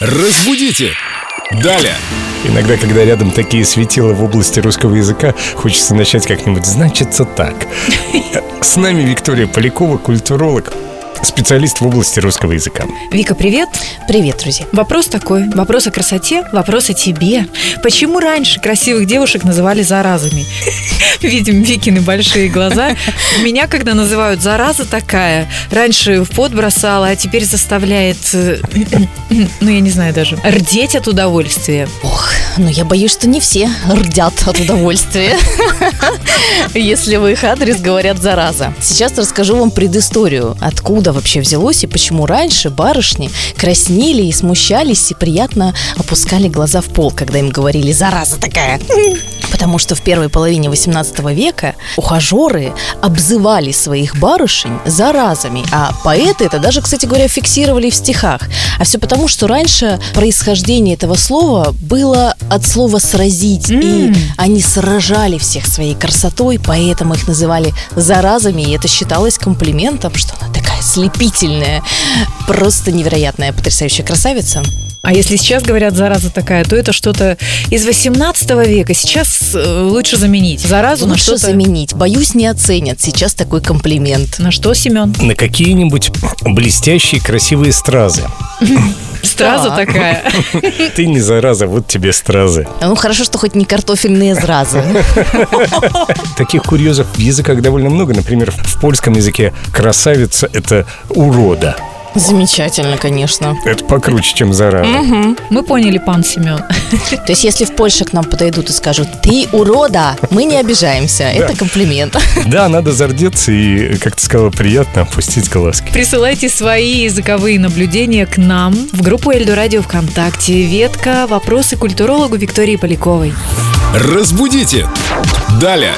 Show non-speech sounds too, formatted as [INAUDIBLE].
Разбудите! Далее! Иногда, когда рядом такие светила в области русского языка, хочется начать как-нибудь «значится так». [LAUGHS] С нами Виктория Полякова, культуролог, специалист в области русского языка. Вика, привет. Привет, друзья. Вопрос такой. Вопрос о красоте, вопрос о тебе. Почему раньше красивых девушек называли заразами? [LAUGHS] Видим Викины большие глаза. [LAUGHS] Меня, когда называют зараза такая, раньше в пот бросала, а теперь заставляет, э, [CLEARS THROAT] ну, я не знаю даже, рдеть от удовольствия. Ох, ну я боюсь, что не все рдят от удовольствия, [LAUGHS] если в их адрес говорят зараза. Сейчас расскажу вам предысторию, откуда вообще взялось и почему раньше барышни краснели и смущались и приятно опускали глаза в пол, когда им говорили «зараза такая». Потому что в первой половине 18 века ухажеры обзывали своих барышень заразами, а поэты это даже, кстати говоря, фиксировали в стихах. А все потому, что раньше происхождение этого слова было от слова «сразить», и они сражали всех своей красотой, поэтому их называли заразами, и это считалось комплиментом, что она слепительная, просто невероятная, потрясающая красавица. А если сейчас говорят зараза такая, то это что-то из 18 века. Сейчас э, лучше заменить заразу на Лучше что-то... заменить. Боюсь, не оценят сейчас такой комплимент. На что, Семен? На какие-нибудь блестящие красивые стразы. [LAUGHS] Страза Так. такая. [LAUGHS] Ты не зараза, вот тебе стразы. Ну, хорошо, что хоть не картофельные зразы. [LAUGHS] Таких курьезов в языках довольно много. Например, в польском языке красавица – это урода. Замечательно, конечно. Это покруче, чем зараза. Мы поняли, пан Семен. То есть, если в Польше к нам подойдут и скажут «ты урода», мы не обижаемся. Это комплимент. [LAUGHS] Да, надо зардеться и, как ты сказала, приятно опустить глазки. Присылайте свои языковые наблюдения к нам в группу Эльду Радио ВКонтакте. Ветка «Вопросы культурологу Виктории Поляковой». Разбудите! Далее!